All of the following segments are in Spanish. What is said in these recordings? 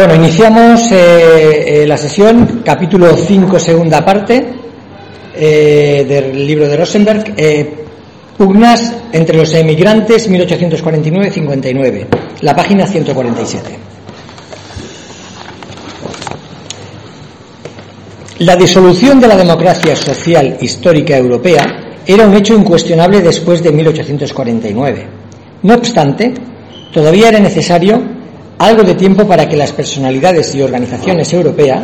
Bueno, iniciamos eh, eh, la sesión, capítulo 5, segunda parte eh, del libro de Rosenberg, Pugnas entre los emigrantes 1849-59, la página 147. La disolución de la democracia social histórica europea era un hecho incuestionable después de 1849. No obstante, todavía era necesario algo de tiempo para que las personalidades y organizaciones europeas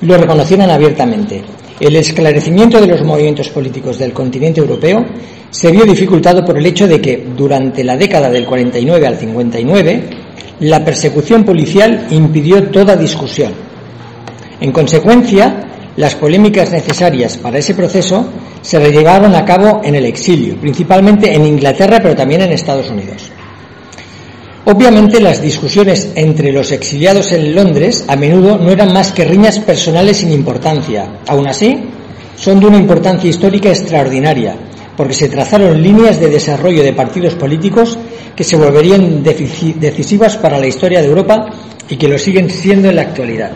lo reconocieran abiertamente. El esclarecimiento de los movimientos políticos del continente europeo se vio dificultado por el hecho de que, durante la década del 49 al 59, la persecución policial impidió toda discusión. En consecuencia, las polémicas necesarias para ese proceso se llevaron a cabo en el exilio, principalmente en Inglaterra, pero también en Estados Unidos. Obviamente las discusiones entre los exiliados en Londres a menudo no eran más que riñas personales sin importancia. Aún así, son de una importancia histórica extraordinaria, porque se trazaron líneas de desarrollo de partidos políticos que se volverían decisivas para la historia de Europa y que lo siguen siendo en la actualidad.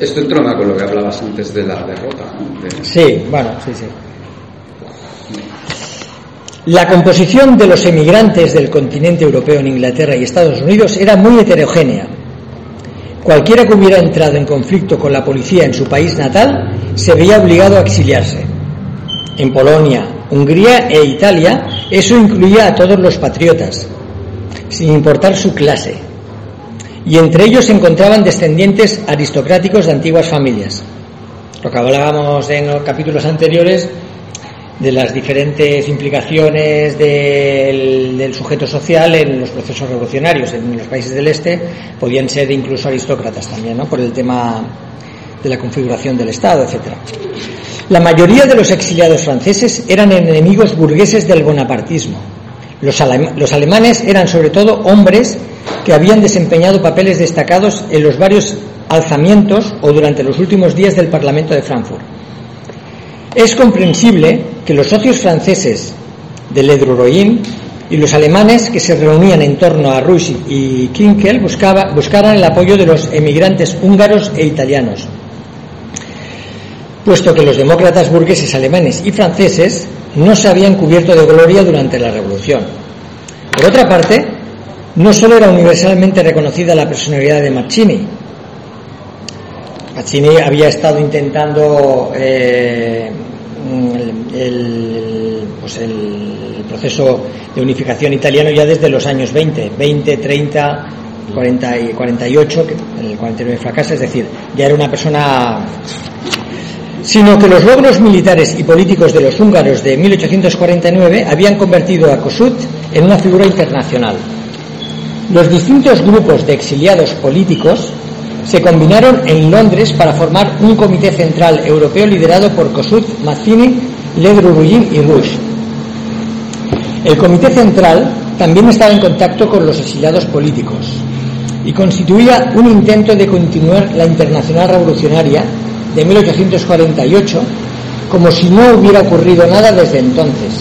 Esto entrona con lo que hablabas antes de la derrota. Sí, bueno, sí, sí. La composición de los emigrantes del continente europeo en Inglaterra y Estados Unidos era muy heterogénea. Cualquiera que hubiera entrado en conflicto con la policía en su país natal se veía obligado a exiliarse. En Polonia, Hungría e Italia eso incluía a todos los patriotas, sin importar su clase. Y entre ellos se encontraban descendientes aristocráticos de antiguas familias. Lo que hablábamos en los capítulos anteriores de las diferentes implicaciones del, sujeto social en los procesos revolucionarios. En los países del este podían ser incluso aristócratas también, ¿no? por el tema de la configuración del Estado, etc. La mayoría de los exiliados franceses eran enemigos burgueses del bonapartismo. Los, los alemanes eran sobre todo hombres que habían desempeñado papeles destacados en los varios alzamientos o durante los últimos días del Parlamento de Frankfurt. Es comprensible que los socios franceses de Ledru-Rollin y los alemanes que se reunían en torno a Rush y Kinkel buscaba, buscaran el apoyo de los emigrantes húngaros e italianos, puesto que los demócratas burgueses alemanes y franceses no se habían cubierto de gloria durante la revolución. Por otra parte, no solo era universalmente reconocida la personalidad de Mazzini, Mazzini había estado intentando eh, pues el, proceso de unificación italiano ya desde los años 20, 20, 30, 40 y 48, que en el 49 fracasa, es decir, ya era una persona sino que los logros militares y políticos de los húngaros de 1849 habían convertido a Kossuth en una figura internacional. Los distintos grupos de exiliados políticos se combinaron en Londres para formar un comité central europeo liderado por Kossuth, Mazzini, Ledru-Ruyin y Rush. El comité central también estaba en contacto con los exiliados políticos y constituía un intento de continuar la internacional revolucionaria de 1848 como si no hubiera ocurrido nada desde entonces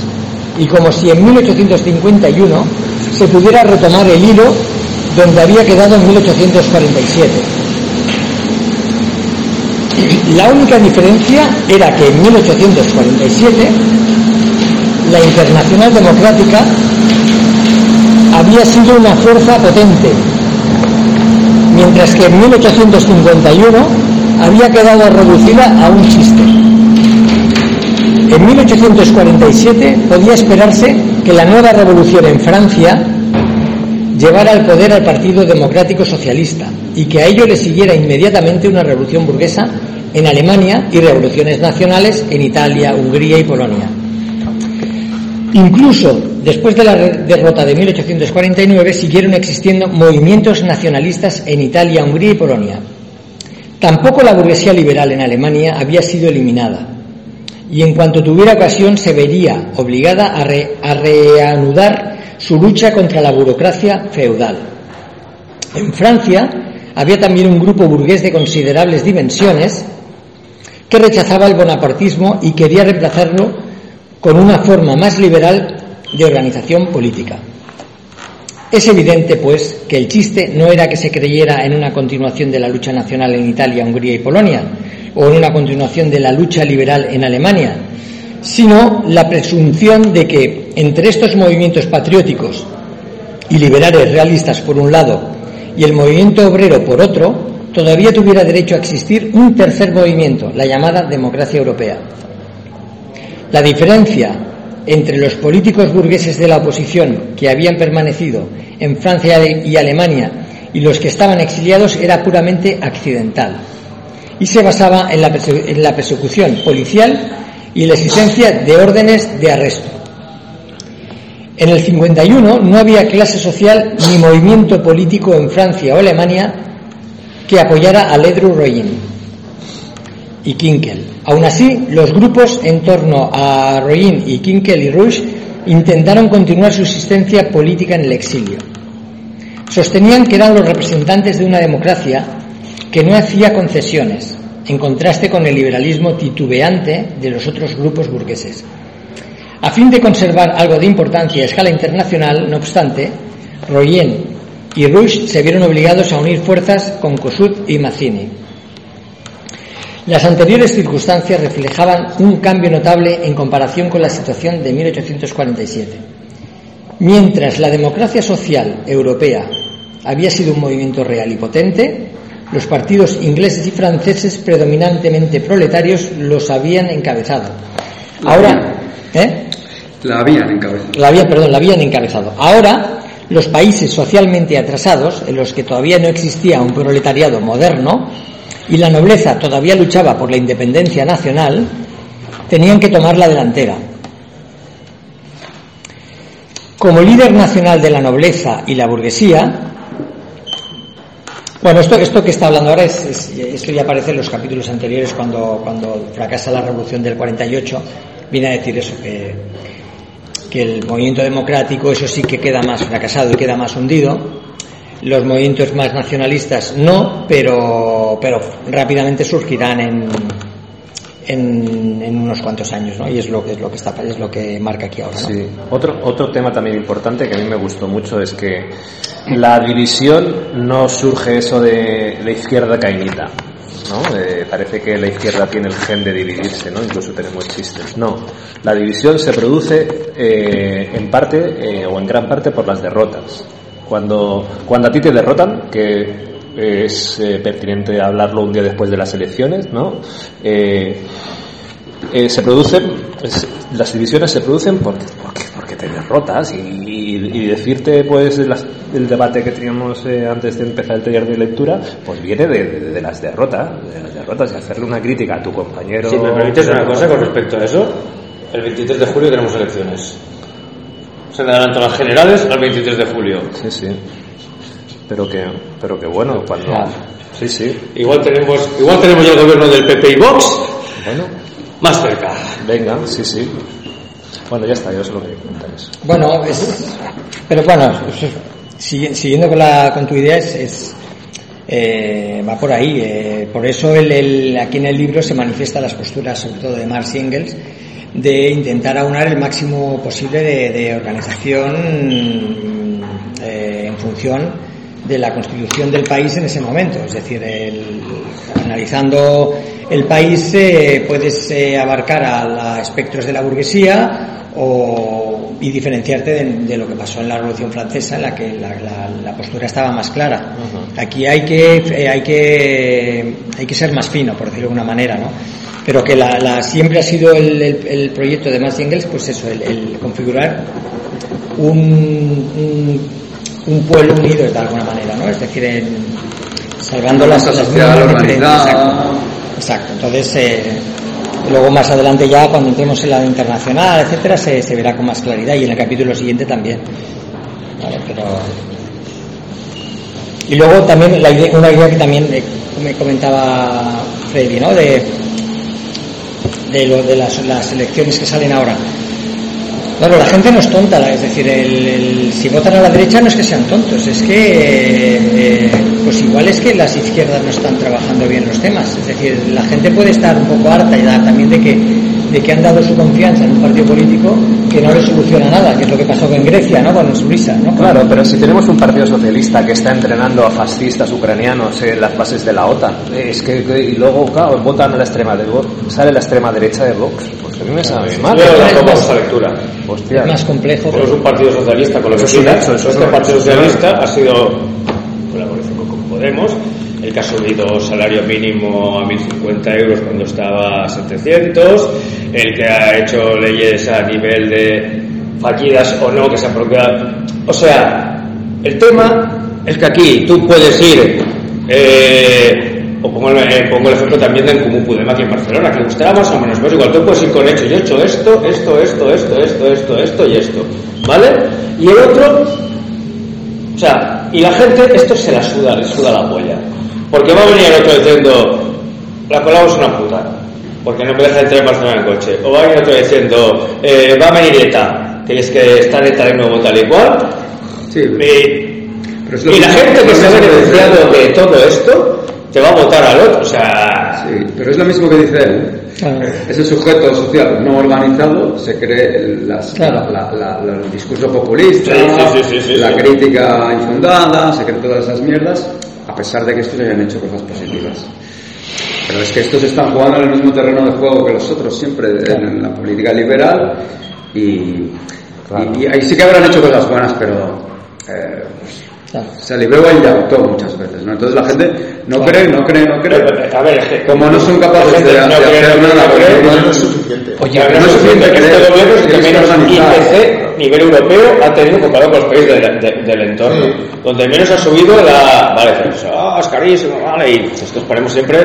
y como si en 1851 se pudiera retomar el hilo donde había quedado en 1847. La única diferencia era que en 1847 la Internacional Democrática había sido una fuerza potente, mientras que en 1851 había quedado reducida a un chiste. En 1847 podía esperarse que la nueva revolución en Francia llevara al poder al Partido Democrático Socialista y que a ello le siguiera inmediatamente una revolución burguesa en Alemania y revoluciones nacionales en Italia, Hungría y Polonia. Incluso después de la derrota de 1849 siguieron existiendo movimientos nacionalistas en Italia, Hungría y Polonia. Tampoco la burguesía liberal en Alemania había sido eliminada y en cuanto tuviera ocasión se vería obligada a, a reanudar su lucha contra la burocracia feudal. En Francia había también un grupo burgués de considerables dimensiones que rechazaba el bonapartismo y quería reemplazarlo con una forma más liberal de organización política. Es evidente, pues, que el chiste no era que se creyera en una continuación de la lucha nacional en Italia, Hungría y Polonia, o en una continuación de la lucha liberal en Alemania, sino la presunción de que entre estos movimientos patrióticos y liberales realistas por un lado y el movimiento obrero por otro, todavía tuviera derecho a existir un tercer movimiento, la llamada democracia europea. La diferencia entre los políticos burgueses de la oposición que habían permanecido en Francia y Alemania y los que estaban exiliados era puramente accidental y se basaba en la, persecución policial y la existencia de órdenes de arresto. En el 51 no había clase social ni movimiento político en Francia o Alemania que apoyara a Ledru Rollin y Kinkel. Aún así, los grupos en torno a Rollin y Kinkel y Rush intentaron continuar su existencia política en el exilio. Sostenían que eran los representantes de una democracia que no hacía concesiones, en contraste con el liberalismo titubeante de los otros grupos burgueses. A fin de conservar algo de importancia a escala internacional, no obstante, Royen y Rush se vieron obligados a unir fuerzas con Kossuth y Mazzini. Las anteriores circunstancias reflejaban un cambio notable en comparación con la situación de 1847. Mientras la democracia social europea había sido un movimiento real y potente, los partidos ingleses y franceses, predominantemente proletarios, los habían encabezado. Ahora, ¿eh? La habían encabezado. La perdón, la habían encabezado. Ahora, los países socialmente atrasados, en los que todavía no existía un proletariado moderno y la nobleza todavía luchaba por la independencia nacional, tenían que tomar la delantera. Como líder nacional de la nobleza y la burguesía, bueno, esto, esto que está hablando ahora es, esto ya aparece en los capítulos anteriores cuando, cuando fracasa la revolución del 48, viene a decir eso, que que el movimiento democrático, eso sí que queda más fracasado y queda más hundido. Los movimientos más nacionalistas no, pero, pero rápidamente surgirán en, en, unos cuantos años, ¿no? Y es lo que es lo que está es lo que marca aquí ahora. Sí. Otro otro tema también importante que a mí me gustó mucho es que la división no surge eso de la izquierda cainita. Eh, parece que la izquierda tiene el gen de dividirse, ¿no? Incluso tenemos chistes. No, la división se produce eh, en parte eh, o en gran parte por las derrotas. Cuando, cuando a ti te derrotan, que es pertinente hablarlo un día después de las elecciones, ¿no? Se producen, las divisiones se producen porque, porque, porque te derrotas y, y, decirte pues el debate que teníamos eh, antes de empezar el taller de lectura pues viene de, las derrotas de las derrotas y hacerle una crítica a tu compañero. Si me permites una cosa con respecto a eso. El 23 de julio tenemos elecciones. Se adelantan las generales al 23 de julio. Sí sí. Pero que pero que bueno cuando sí sí. Igual tenemos igual tenemos ya el gobierno del PP y Vox. Bueno más cerca venga sí sí bueno, ya está, yo solo quería comentar eso. Bueno, es, pero bueno, siguiendo con, la, con tu idea, es, eh, va por ahí. Eh, por eso el, aquí en el libro se manifiesta las posturas, sobre todo de Marx y Engels, de intentar aunar el máximo posible de, organización eh, en función de la constitución del país en ese momento. Es decir, analizando el país puedes abarcar a, espectros de la burguesía o, y diferenciarte de, lo que pasó en la Revolución Francesa, en la que la, postura estaba más clara. Aquí hay que, eh, hay, que, hay que ser más fino, por decirlo de alguna manera, ¿no? Pero que la, siempre ha sido el, el, proyecto de Marx y Engels, pues eso, el, configurar un, un, pueblo unido de alguna manera, ¿no? Es decir, salvando las, las Exacto. Exacto. Entonces, eh, Luego más adelante ya cuando entremos en la internacional, etcétera, se, se verá con más claridad y en el capítulo siguiente también. pero... Y luego también la idea, una idea que también me comentaba Freddy, ¿no? De, de, lo, de las, las elecciones que salen ahora. Claro, la gente no es tonta, es decir, el, si votan a la derecha no es que sean tontos, es que, eh, pues igual es que las izquierdas no están trabajando bien los temas. Es decir, la gente puede estar un poco harta ya también de que de que han dado su confianza en un partido político que no les soluciona nada, que es lo que pasó en Grecia, ¿no? Con Suiza, ¿no? Claro, pero si tenemos un partido socialista que está entrenando a fascistas ucranianos en las bases de la OTAN, es que, y luego, claro, votan a la extrema de Vox, sale la extrema derecha de Vox, a mí me sabe mal. Yo es tampoco más- esa lectura. Hostia. Es más complejo. Somos un partido socialista con lo que es quiera. hecho, eso es Este partido socialista ha sido colaboración con Podemos, el que ha subido salario mínimo a 1.050 euros cuando estaba a 700, el que ha hecho leyes a nivel de fallidas o no que se han procurado. O sea, el tema es que aquí tú puedes ir, eh, o pongo, eh, pongo el ejemplo también del Comú Podem aquí en Barcelona, que gustará más o menos, pues igual tú puedes ir con hecho, yo he hecho esto, esto, esto, esto, esto, esto, esto y esto, ¿vale? Y el otro o sea, y la gente esto se la suda, le suda la polla. Porque va a venir el otro diciendo, la Colau es una puta, porque no me deja entrar en Barcelona en coche. O va a venir otro diciendo, eh, va a venir ETA, que es que está ETA de nuevo tal y cual. Sí, Y, la gente que se ha beneficiado de todo esto, te va a votar al otro. O sea, Sí, pero es lo mismo que dice él. Claro. Ese sujeto social no organizado se cree el, las- Claro. la- la- la- el discurso populista, Sí, sí, sí, sí, sí, la sí. crítica infundada, se cree todas esas mierdas, a pesar de que estos hayan hecho cosas positivas. Pero es que estos están jugando en el mismo terreno de juego que los otros, siempre en la política liberal, y, y- y ahí sí que habrán hecho cosas buenas, pero eh, Claro. se libró el yautó muchas veces, ¿no? Entonces la gente no cree, no cree, no cree. a ver, es que Como no son capaces de, no de cree, hacer no nada, cree, no no es suficiente. Oye, no es suficiente creer, Este gobierno es el que que menos. IPC nivel europeo ha tenido comparado con los países de- de- del entorno. Donde menos ha subido la. Vale, pues, ah, es carísimo, vale, y esto ponemos siempre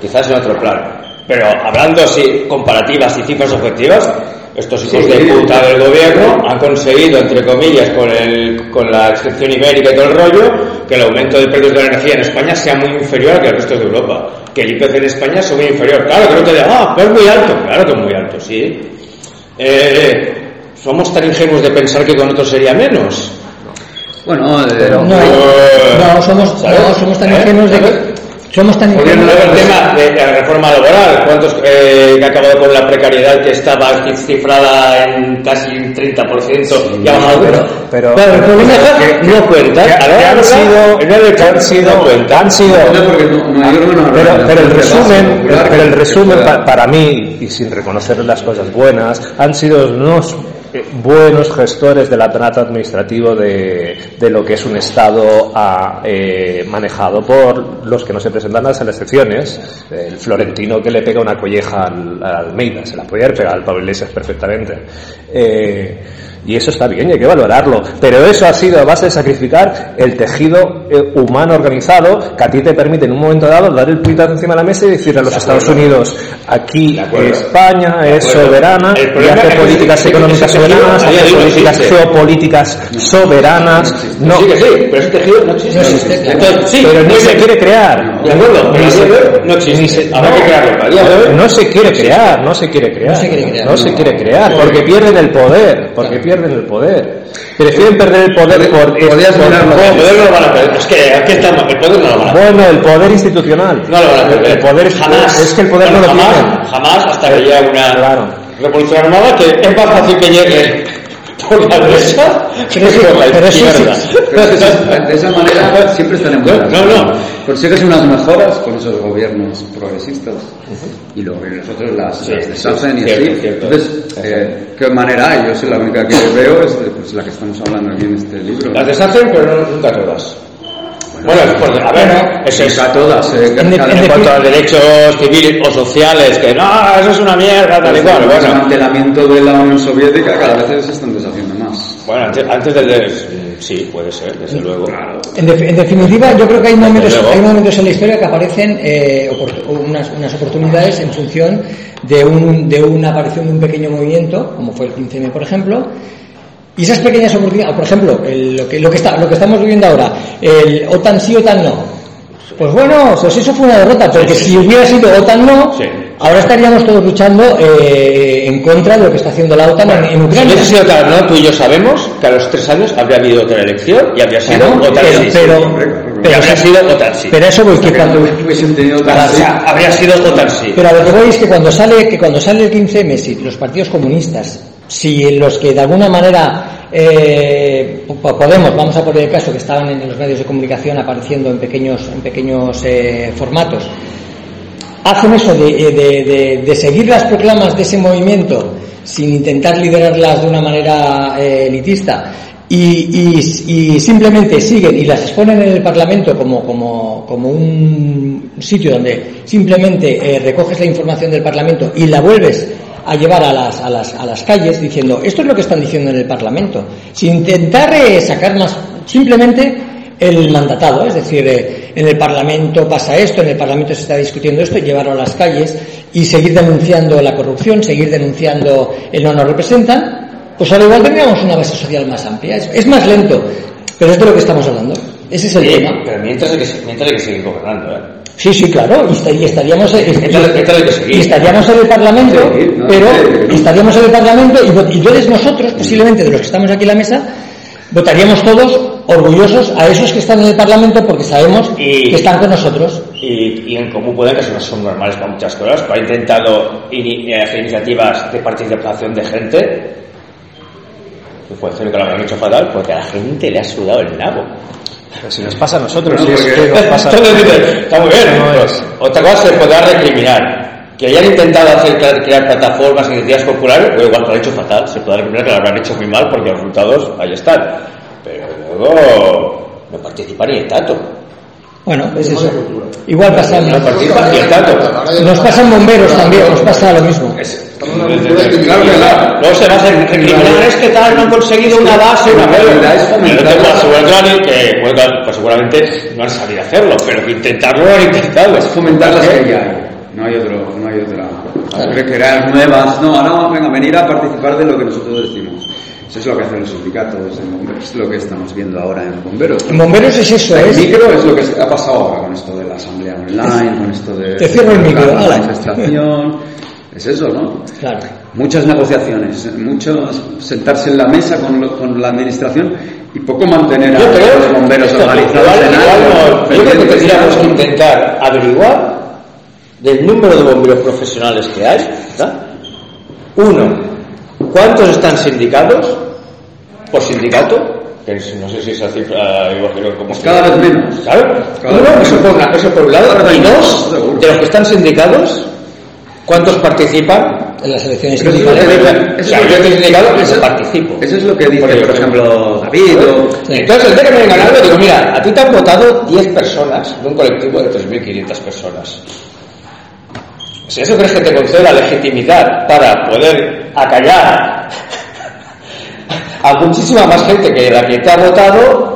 quizás en otro plan. Pero hablando así, comparativas y cifras objetivas, estos hijos Sí, de sí. puta del gobierno han conseguido, entre comillas, con, el, con la excepción ibérica y todo el rollo, que el aumento de precios de la energía en España sea muy inferior al que el resto de Europa. Que el IPC en España sea muy inferior. Claro, que no te digan, ah, pero es muy alto. Claro que es muy alto, sí. Eh, ¿Somos tan ingenuos de pensar que con otros sería menos? Bueno, eh, No, no, somos, no, somos tan ¿Eh? ingenuos de. Somos tan el tema de la reforma laboral, ¿cuántos eh, que ha acabado con la precariedad que estaba cifrada en casi un 30% y ha bajado? pero- pero- claro, el problema es que no cuentan. han sido- han sido- han sido pero, pero el resumen, pero el resumen para mí, y sin reconocer las cosas buenas, han sido unos buenos gestores del aparato administrativo de, de lo que es un Estado ah, eh, manejado por los que no se presentan a las elecciones. El florentino que le pega una colleja al, a Almeida, se la podía haber pegado al Pablo Iglesias perfectamente. Eh, y eso está bien, y hay que valorarlo. Pero eso ha sido a base de sacrificar el tejido eh, humano organizado que a ti te permite en un momento dado dar el puñetazo encima de la mesa y decirle a los De Estados. Unidos, aquí. España es soberana y hace es que políticas económicas soberanas, hace políticas existe. geopolíticas soberanas. No, Sí, que sí, pero ese tejido no existe. No existe, claro. Entonces, sí, pero ni se quiere crear. De acuerdo, Ni se- no existe. ni se- Habrá no, que crearlo. No se quiere crear, no se quiere crear. No se quiere crear, No se no. quiere crear, porque pierden el poder, porque pierden el poder. Prefieren perder el poder por... Podías por- mirarlo. El poder no lo van a perder. Es que aquí estamos, el poder no lo van a perder. Bueno, el poder institucional. No lo van a perder. El poder jamás. es que el poder Bueno, no lo jamás, tienen. Jamás hasta que llegue una Claro. revolución armada que es más fácil que llegue por la derecha que Pero por la pero izquierda. Pero es que esa- de esa manera siempre estaremos. No, no, no. Consigues unas mejoras con esos gobiernos progresistas y luego vienen los otros las, Sí, las sí, deshacen y cierto, así. Entonces, eh, ¿qué manera hay? Yo soy la única que veo, es pues, la que estamos hablando aquí en este libro. Las deshacen, pero no- nunca todas. Bueno, por- a ver, eso es. a todas. eh, En de- en de- cuanto a derechos civiles o sociales, que no, eso es una mierda, tal y cual. el Bueno, desmantelamiento de la Unión Soviética cada vez se están deshaciendo más. bueno antes, antes del. Sí, puede ser, desde luego. En, def- en definitiva, yo creo que hay momentos, luego. hay momentos en la historia que aparecen eh, unas, unas oportunidades en función de, un, de una aparición de un pequeño movimiento, como fue el 15M, por ejemplo. Y esas pequeñas oportunidades, por ejemplo, el- lo, que, lo, que está, lo que estamos viviendo ahora, el OTAN sí, OTAN no. Pues bueno, pues eso fue una derrota, porque si hubiera sido OTAN no, Sí. ahora estaríamos todos luchando eh, en contra de lo que está haciendo la OTAN en, en Si Ucrania. hubiese sido tal, no, tú y yo sabemos que a los tres años habría habido otra elección y habría sido Claro, otra pero- pero- habría sido Otansi. Pero eso voy que cuando... O sea, habría sido Otansi. Pero a lo que voy es que cuando sale, que cuando sale el 15M, si los partidos comunistas, si los que de alguna manera eh, po- Podemos, vamos a poner el caso que estaban en los medios de comunicación apareciendo en pequeños, en pequeños eh, formatos, hacen eso de, eh, de- de- seguir las proclamas de ese movimiento sin intentar liderarlas de una manera eh, elitista y, y- simplemente siguen y las exponen en el Parlamento como, como, como un sitio donde simplemente recoges la información del Parlamento y la vuelves a llevar a las, a, las, a las calles diciendo esto es lo que están diciendo en el Parlamento, sin intentar eh, sacar más, simplemente el mandatado, es decir, eh, en el Parlamento pasa esto, en el Parlamento se está discutiendo esto, llevarlo a las calles y seguir denunciando la corrupción, seguir denunciando el no nos representan, pues ahora igual tendríamos una base social más amplia. Es, es más lento, pero es de lo que estamos hablando. Ese es el Sí, tema. pero mientras hay que, mientras hay que seguir gobernando, ¿eh? Sí, sí, claro, y, esta- y estaríamos, y estaríamos en el Parlamento, Sí, no, pero sí, no. estaríamos en el Parlamento y, entonces nosotros, posiblemente de los que estamos aquí en la mesa, votaríamos todos orgullosos a esos que están en el Parlamento porque sabemos Y- que están con nosotros. y, y en común pueden que son, son normales para muchas cosas, ha intentado ini- eh, hacer iniciativas de participación de gente, que puede ser que lo habrán hecho fatal, porque a la gente le ha sudado el nabo. Pero si nos pasa a nosotros, No, si es que nos pasa está muy bien, No pues, es. otra cosa se podrá recriminar. Que hayan intentado hacer crear plataformas, iniciativas populares, pues igual que lo han hecho fatal, se podrá recriminar que lo habrán hecho muy mal porque los resultados ahí están. Pero luego no participa ni el tato. Bueno, es eso. Igual pasa No. Nos pasan bomberos también, nos pasa lo mismo. Claro que la- Luego se va a hacer recriminar, es que tal, no han conseguido una base, una Dani, que pues seguramente no han sabido hacerlo, pero que intentarlo lo han intentado. Es fomentar las que hay. No hay otro, no hay otra. Crear nuevas. No, ahora venga, venir a participar de lo que nosotros decimos. Eso es lo que hacen los sindicatos en bomberos, es lo que estamos viendo ahora en bomberos. En bomberos es eso, El es micro es lo que ha pasado ahora con esto de la asamblea online, con esto de Te cierro el micro, la manifestación. Es eso, ¿no? Claro. Muchas negociaciones, muchos sentarse en la mesa con, lo- con la administración y poco mantener a Yo creo los bomberos esto, organizados en algo, no, yo creo que tendríamos que intentar averiguar del número de bomberos profesionales que hay. ¿verdad? Uno, ¿cuántos están sindicados por sindicato? Que es- no sé si esa cifra como Pues cada vez menos. Claro, Cada uno, vez eso menos. por, una- eso por un lado. Y dos, seguro. de los que están sindicados, ¿cuántos participan? En las elecciones Pero eso es lo sindicales. que- O sea, yo estoy sindicado, eso- participo. Eso es lo que dice, Porque, por ejemplo, David o... Sí. Entonces, el día que me vengan algo, digo, mira, a ti te han votado 10 personas de un colectivo de 3.500 personas. Si eso crees que te concede la legitimidad para poder acallar a muchísima más gente que la que te ha votado,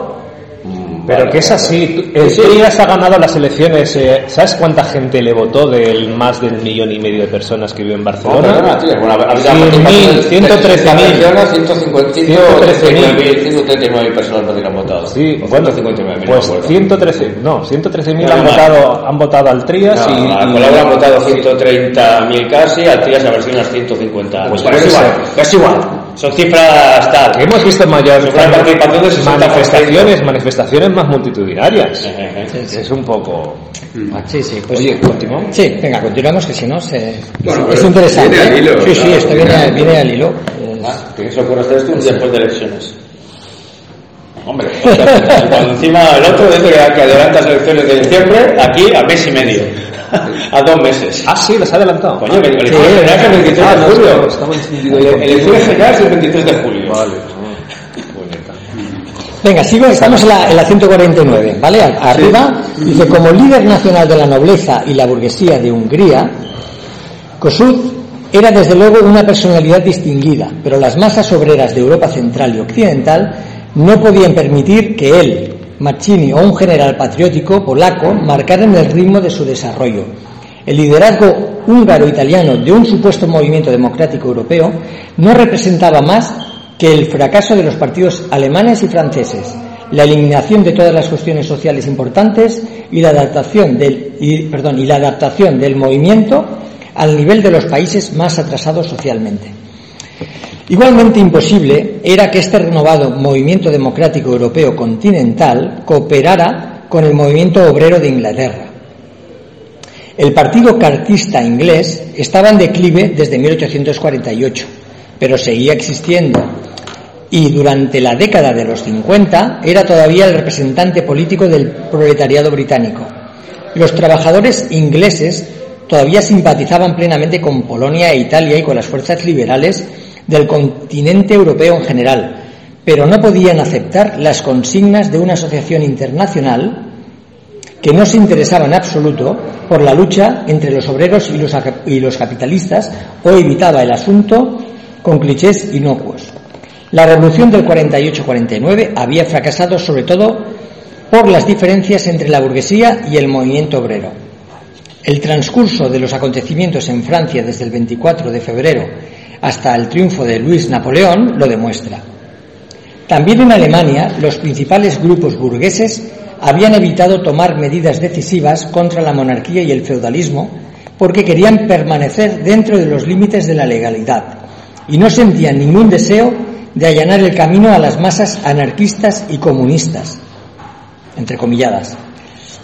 Pero vale, que es así. El Sí. PRI ha ganado las elecciones. eh, ¿Sabes cuánta gente le votó del más del millón y medio de personas que vive en No, Barcelona? perdona, tío, bueno, ha habido 100.000, 113.000. 150, 139.000 139.000 personas no han votado. Sí, bueno, 159.000, pues no me acuerdo. 113, no, 113.000 No, han no, votado, han votado al Trias No, y, a Colau han votado 130.000 casi, al Trias a ver si unas 150. Pues puede es igual, es igual. Son cifras tal. hemos visto mayor participación de 60%. manifestaciones, manifestaciones más multitudinarias. Ejé. Es un poco. Sí, sí, pues Oye, continuamos. Sí, venga, continuamos que si no se... Bueno, es interesante. viene al ¿eh? hilo, sí, sí, esto viene, viene al hilo. Es- Ah, que eso ocurre hacer esto después de elecciones. Hombre, o sea, cuando encima el otro dice que, que adelanta las elecciones de diciembre, aquí a mes y medio. A dos meses. Ah, sí, las ha adelantado. Coño, que elecciones generales es el 23 Ah, de julio. Elecciones generales el 23 de julio. Vale. Bonita. Venga, sigo, estamos en la, en la 149, ¿vale? Arriba dice, como líder nacional de la nobleza y la burguesía de Hungría, Kossuth era desde luego una personalidad distinguida, pero las masas obreras de Europa central y occidental no podían permitir que él, Mazzini o un general patriótico polaco marcaran el ritmo de su desarrollo. El liderazgo húngaro-italiano de un supuesto movimiento democrático europeo no representaba más que el fracaso de los partidos alemanes y franceses, la eliminación de todas las cuestiones sociales importantes y la adaptación del, perdón, y la adaptación del movimiento al nivel de los países más atrasados socialmente. Igualmente imposible era que este renovado movimiento democrático europeo continental cooperara con el movimiento obrero de Inglaterra. El Partido Cartista inglés estaba en declive desde 1848, pero seguía existiendo y durante la década de los 50 era todavía el representante político del proletariado británico. Los trabajadores ingleses todavía simpatizaban plenamente con Polonia e Italia y con las fuerzas liberales del continente europeo en general, pero no podían aceptar las consignas de una asociación internacional que no se interesaba en absoluto por la lucha entre los obreros y los, y los capitalistas o evitaba el asunto con clichés inocuos. La revolución del 48-49 había fracasado sobre todo por las diferencias entre la burguesía y el movimiento obrero. El transcurso de los acontecimientos en Francia desde el 24 de febrero hasta el triunfo de Luis Napoleón lo demuestra. También en Alemania los principales grupos burgueses habían evitado tomar medidas decisivas contra la monarquía y el feudalismo porque querían permanecer dentro de los límites de la legalidad y no sentían ningún deseo de allanar el camino a las masas anarquistas y comunistas, entre comilladas.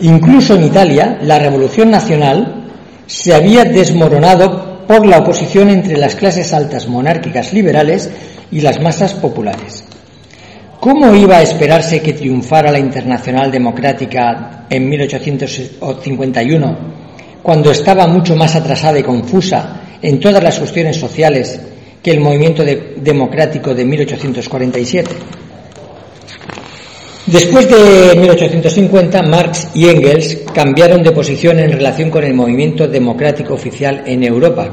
Incluso en Italia, la revolución nacional se había desmoronado por la oposición entre las clases altas monárquicas liberales y las masas populares. ¿Cómo iba a esperarse que triunfara la Internacional Democrática en 1851, cuando estaba mucho más atrasada y confusa en todas las cuestiones sociales que el movimiento democrático de 1847? Después de 1850, Marx y Engels cambiaron de posición en relación con el movimiento democrático oficial en Europa,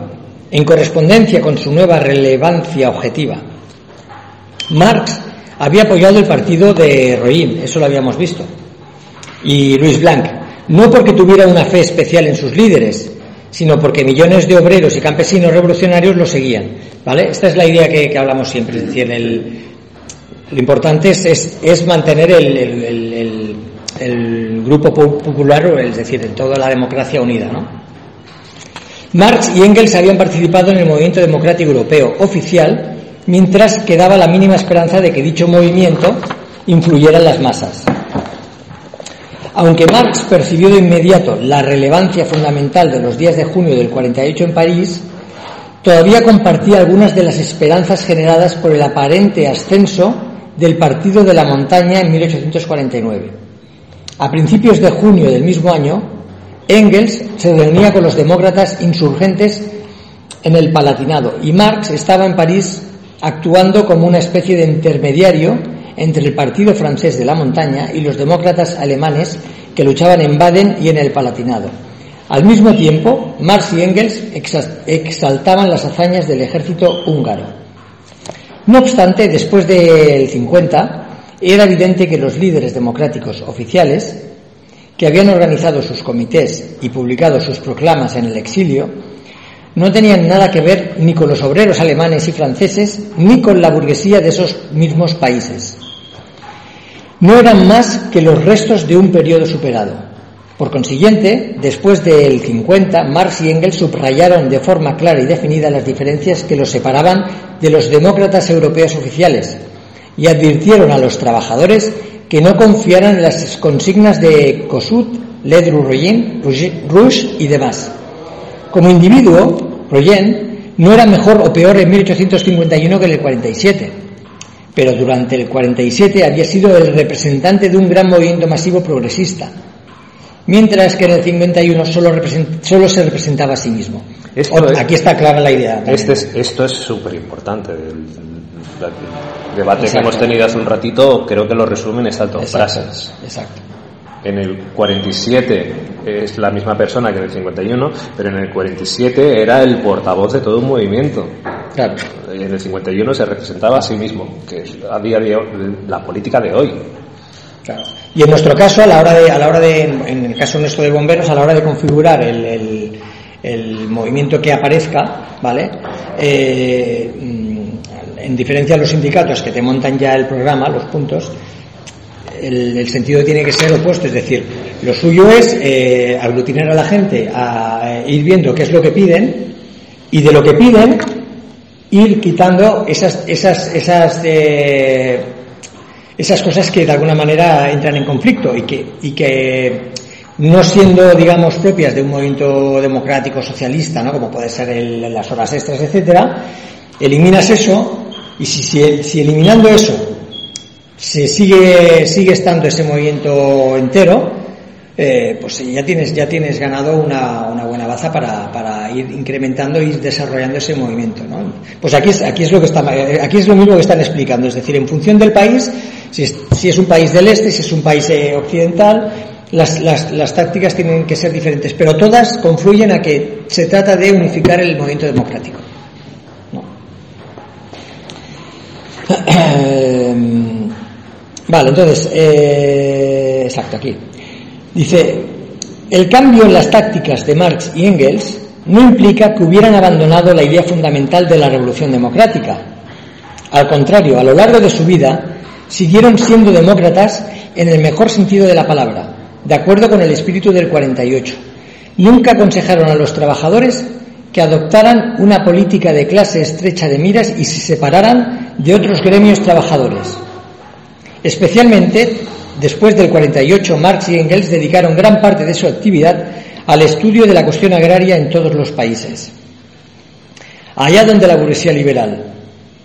en correspondencia con su nueva relevancia objetiva. Marx había apoyado el partido de Rollin, eso lo habíamos visto, y Luis Blanc, no porque tuviera una fe especial en sus líderes, sino porque millones de obreros y campesinos revolucionarios lo seguían. ¿vale? Esta es la idea que, hablamos siempre, es decir, el, lo importante es, es, mantener el, el, el, grupo popular, es decir, en toda la democracia unida. ¿no? Marx y Engels habían participado en el movimiento democrático europeo oficial mientras quedaba la mínima esperanza de que dicho movimiento influyera en las masas. Aunque Marx percibió de inmediato la relevancia fundamental de los días de junio del 48 en París, todavía compartía algunas de las esperanzas generadas por el aparente ascenso del Partido de la Montaña en 1849. A principios de junio del mismo año, Engels se reunía con los demócratas insurgentes en el Palatinado y Marx estaba en París actuando como una especie de intermediario entre el Partido francés de la montaña y los demócratas alemanes que luchaban en Baden y en el Palatinado. Al mismo tiempo, Marx y Engels exaltaban las hazañas del ejército húngaro. No obstante, después del 50, era evidente que los líderes democráticos oficiales, que habían organizado sus comités y publicado sus proclamas en el exilio, no tenían nada que ver ni con los obreros alemanes y franceses, ni con la burguesía de esos mismos países. No eran más que los restos de un periodo superado. Por consiguiente, después del 50, Marx y Engels subrayaron de forma clara y definida las diferencias que los separaban de los demócratas europeos oficiales y advirtieron a los trabajadores que no confiaran en las consignas de Kossuth, Ledru-Rollin, Rouge y demás. Como individuo, Royen no era mejor o peor en 1851 que en el 47, pero durante el 47 había sido el representante de un gran movimiento masivo progresista, mientras que en el 51 solo, solo se representaba a sí mismo. Aquí está clara la idea. Este esto es súper importante. El, debate que hemos tenido hace un ratito creo que lo resumen estas dos frases. Exacto. En el 47 es la misma persona que en el 51, pero en el 47 era el portavoz de todo un movimiento. Claro. Y en el 51 se representaba a sí mismo, que es a día de hoy, la política de hoy. Claro. Y en nuestro caso, a la hora de, a la hora de, en el caso nuestro de bomberos, a la hora de configurar el, el, movimiento que aparezca, ¿vale? Eh, en diferencia a los sindicatos que te montan ya el programa, los puntos, el, sentido tiene que ser opuesto, es decir, lo suyo es eh, aglutinar a la gente a ir viendo qué es lo que piden y de lo que piden ir quitando esas esas esas eh, esas cosas que de alguna manera entran en conflicto y que, y que no siendo, digamos, propias de un movimiento democrático socialista, ¿no? como puede ser el, las horas extras, etcétera, eliminas eso y si, si, si eliminando eso se sigue, sigue estando ese movimiento entero, eh, pues ya tienes, ya tienes ganado una, una buena baza para, para, ir incrementando y desarrollando ese movimiento. ¿no? Pues aquí es, aquí es lo que está, aquí es lo mismo que están explicando, es decir, en función del país, si es, un país del este, si es un país eh, occidental, las, las, las, tácticas tienen que ser diferentes, pero todas confluyen a que se trata de unificar el movimiento democrático. ¿no? Vale, entonces, eh, exacto, aquí. Dice, el cambio en las tácticas de Marx y Engels no implica que hubieran abandonado la idea fundamental de la revolución democrática. Al contrario, a lo largo de su vida, siguieron siendo demócratas en el mejor sentido de la palabra, de acuerdo con el espíritu del 48. Nunca aconsejaron a los trabajadores que adoptaran una política de clase estrecha de miras y se separaran de otros gremios trabajadores. Especialmente después del 48, Marx y Engels dedicaron gran parte de su actividad al estudio de la cuestión agraria en todos los países. Allá donde la burguesía liberal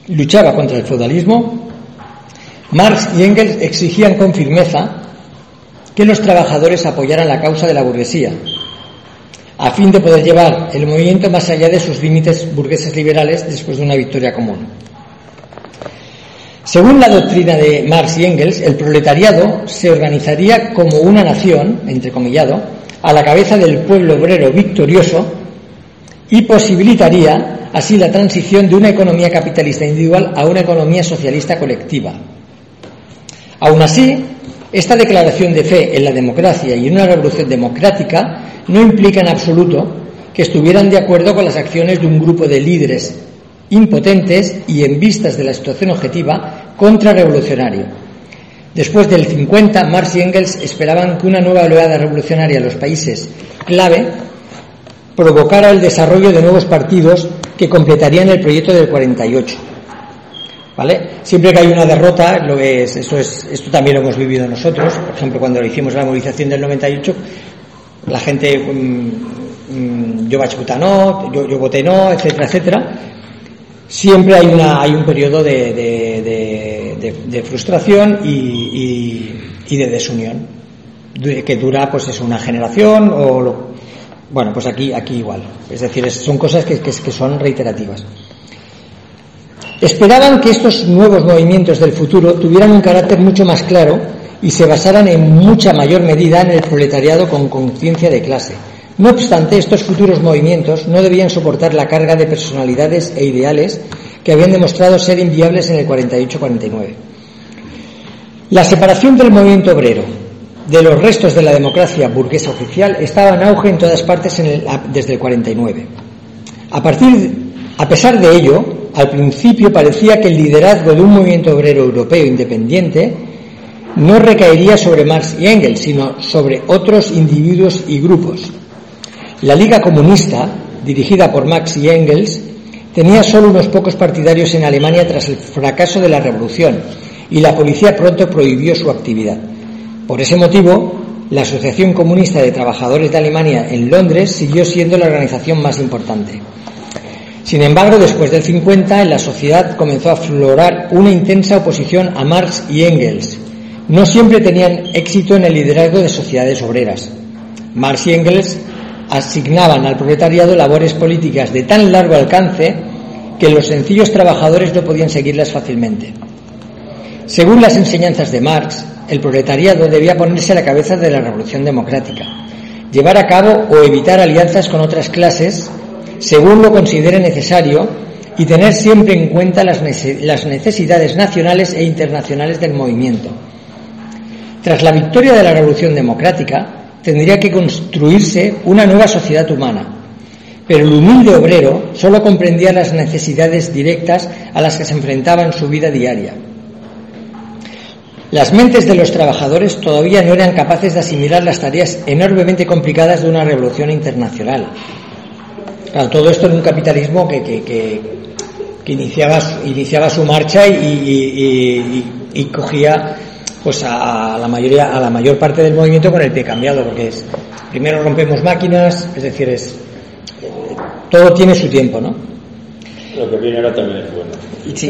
luchaba contra el feudalismo, Marx y Engels exigían con firmeza que los trabajadores apoyaran la causa de la burguesía, a fin de poder llevar el movimiento más allá de sus límites burgueses liberales después de una victoria común. Según la doctrina de Marx y Engels, el proletariado se organizaría como una nación, entrecomillado, a la cabeza del pueblo obrero victorioso y posibilitaría así la transición de una economía capitalista individual a una economía socialista colectiva. Aún así, esta declaración de fe en la democracia y en una revolución democrática no implica en absoluto que estuvieran de acuerdo con las acciones de un grupo de líderes impotentes y en vistas de la situación objetiva contrarrevolucionario. Después del 50, Marx y Engels esperaban que una nueva oleada revolucionaria en los países clave provocara el desarrollo de nuevos partidos que completarían el proyecto del 48. ¿Vale? Siempre que hay una derrota, lo es, esto, es, esto también lo hemos vivido nosotros, por ejemplo, cuando hicimos la movilización del 98, la gente, mmm, mmm, yo no, yo, voté no, etcétera, etcétera, siempre hay, una, hay un periodo de, de, frustración y, y, de desunión, que dura pues es una generación o lo, bueno, pues aquí, aquí igual. Es decir, son cosas que, que, que son reiterativas. Esperaban que estos nuevos movimientos del futuro tuvieran un carácter mucho más claro y se basaran en mucha mayor medida en el proletariado con conciencia de clase no obstante, estos futuros movimientos no debían soportar la carga de personalidades e ideales que habían demostrado ser inviables en el 48-49. La separación del movimiento obrero de los restos de la democracia burguesa oficial estaba en auge en todas partes desde el 49. A, partir, a pesar de ello, al principio parecía que el liderazgo de un movimiento obrero europeo independiente no recaería sobre Marx y Engels, sino sobre otros individuos y grupos, la Liga Comunista, dirigida por Marx y Engels, tenía solo unos pocos partidarios en Alemania tras el fracaso de la revolución y la policía pronto prohibió su actividad. Por ese motivo, la Asociación Comunista de Trabajadores de Alemania en Londres siguió siendo la organización más importante. Sin embargo, después del 50, en la sociedad comenzó a aflorar una intensa oposición a Marx y Engels. No siempre tenían éxito en el liderazgo de sociedades obreras. Marx y Engels asignaban al proletariado labores políticas de tan largo alcance que los sencillos trabajadores no podían seguirlas fácilmente. Según las enseñanzas de Marx, el proletariado debía ponerse a la cabeza de la revolución democrática, llevar a cabo o evitar alianzas con otras clases según lo considere necesario y tener siempre en cuenta las necesidades nacionales e internacionales del movimiento. Tras la victoria de la revolución democrática, tendría que construirse una nueva sociedad humana. Pero el humilde obrero solo comprendía las necesidades directas a las que se enfrentaba en su vida diaria. Las mentes de los trabajadores todavía no eran capaces de asimilar las tareas enormemente complicadas de una revolución internacional. Todo esto en un capitalismo que, que, que, iniciaba, iniciaba, su marcha y, y, y, cogía pues a, la mayoría, a la mayor parte del movimiento con el pie cambiado, porque es primero rompemos máquinas, es decir, es todo tiene su tiempo, ¿no? Lo que viene ahora también es bueno.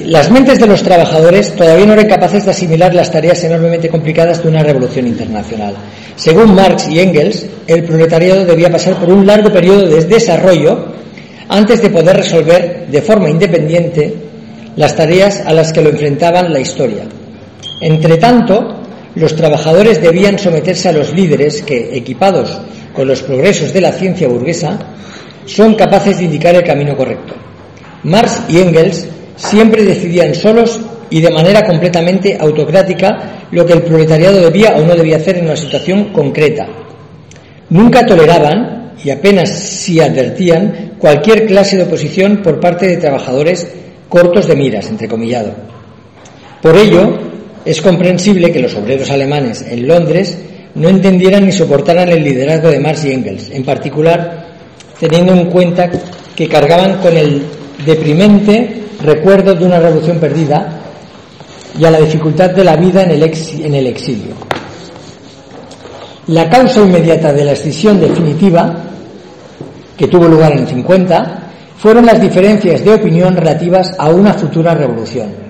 Las mentes de los trabajadores todavía no eran capaces de asimilar las tareas enormemente complicadas de una revolución internacional. Según Marx y Engels, el proletariado debía pasar por un largo periodo de desarrollo antes de poder resolver de forma independiente las tareas a las que lo enfrentaban la historia. Entre tanto, los trabajadores debían someterse a los líderes que, equipados con los progresos de la ciencia burguesa, son capaces de indicar el camino correcto. Marx y Engels siempre decidían solos y de manera completamente autocrática lo que el proletariado debía o no debía hacer en una situación concreta. Nunca toleraban, y apenas si advertían, cualquier clase de oposición por parte de trabajadores cortos de miras, entrecomillado. Por ello, es comprensible que los obreros alemanes en Londres no entendieran ni soportaran el liderazgo de Marx y Engels, en particular teniendo en cuenta que cargaban con el deprimente recuerdo de una revolución perdida y a la dificultad de la vida en el, en el exilio. La causa inmediata de la escisión definitiva, que tuvo lugar en el 50, fueron las diferencias de opinión relativas a una futura revolución.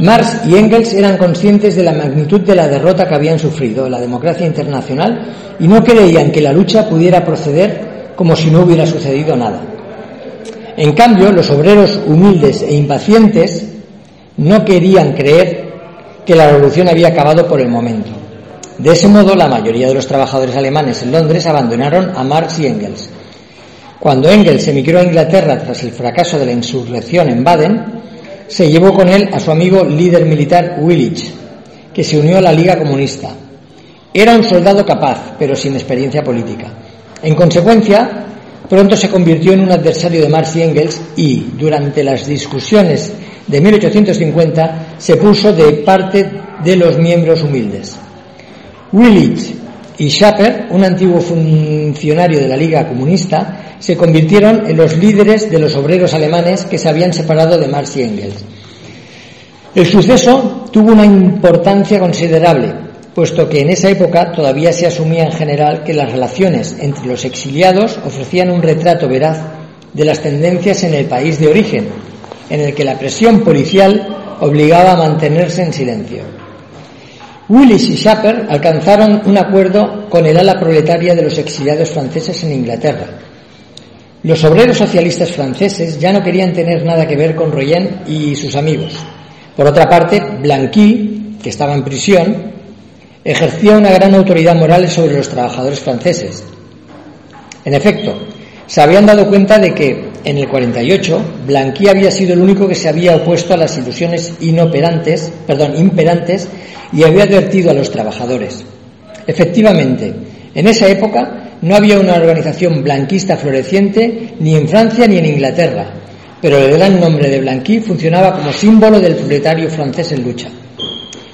Marx y Engels eran conscientes de la magnitud de la derrota que habían sufrido la democracia internacional y no creían que la lucha pudiera proceder como si no hubiera sucedido nada. En cambio, los obreros humildes e impacientes no querían creer que la revolución había acabado por el momento. De ese modo, la mayoría de los trabajadores alemanes en Londres abandonaron a Marx y Engels. Cuando Engels emigró a Inglaterra tras el fracaso de la insurrección en Baden, se llevó con él a su amigo líder militar Willich, que se unió a la Liga Comunista. Era un soldado capaz, pero sin experiencia política. En consecuencia, pronto se convirtió en un adversario de Marx y Engels y, durante las discusiones de 1850, se puso de parte de los miembros humildes. Willich y Schapper, un antiguo funcionario de la Liga Comunista, se convirtieron en los líderes de los obreros alemanes que se habían separado de Marx y Engels. El suceso tuvo una importancia considerable, puesto que en esa época todavía se asumía en general que las relaciones entre los exiliados ofrecían un retrato veraz de las tendencias en el país de origen, en el que la presión policial obligaba a mantenerse en silencio. Willis y Schapper alcanzaron un acuerdo con el ala proletaria de los exiliados franceses en Inglaterra, los obreros socialistas franceses ya no querían tener nada que ver con Royen y sus amigos. Por otra parte, Blanqui, que estaba en prisión, ejercía una gran autoridad moral sobre los trabajadores franceses. En efecto, se habían dado cuenta de que en el 48 Blanqui había sido el único que se había opuesto a las ilusiones inoperantes, perdón, imperantes y había advertido a los trabajadores. Efectivamente, en esa época no había una organización blanquista floreciente ni en Francia ni en Inglaterra, pero el gran nombre de Blanqui funcionaba como símbolo del proletario francés en lucha.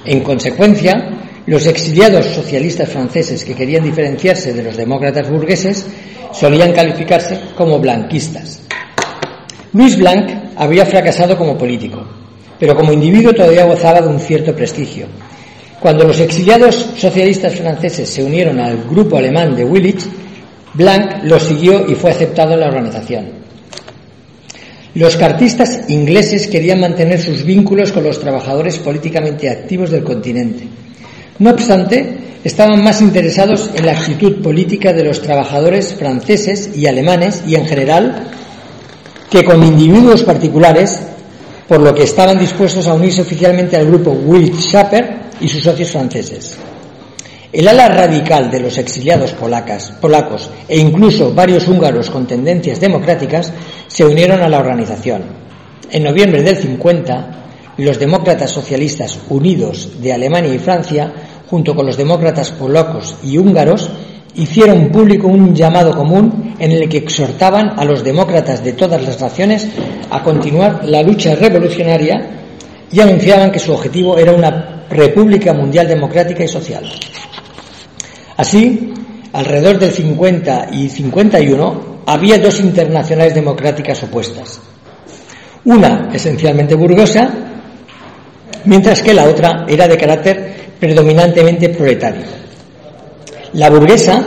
En consecuencia, los exiliados socialistas franceses que querían diferenciarse de los demócratas burgueses solían calificarse como blanquistas. Louis Blanc había fracasado como político, pero como individuo todavía gozaba de un cierto prestigio cuando los exiliados socialistas franceses se unieron al grupo alemán de Willich, Blanc los siguió y fue aceptado en la organización. Los cartistas ingleses querían mantener sus vínculos con los trabajadores políticamente activos del continente. No obstante, estaban más interesados en la actitud política de los trabajadores franceses y alemanes y en general que con individuos particulares, por lo que estaban dispuestos a unirse oficialmente al grupo Willich Schapper y sus socios franceses. El ala radical de los exiliados polacas, polacos e incluso varios húngaros con tendencias democráticas se unieron a la organización. En noviembre del 50, los demócratas socialistas unidos de Alemania y Francia, junto con los demócratas polacos y húngaros, hicieron público un llamado común en el que exhortaban a los demócratas de todas las naciones a continuar la lucha revolucionaria y anunciaban que su objetivo era una República Mundial Democrática y Social. Así, alrededor del 50 y 51 había dos internacionales democráticas opuestas. Una esencialmente burguesa, mientras que la otra era de carácter predominantemente proletario. La burguesa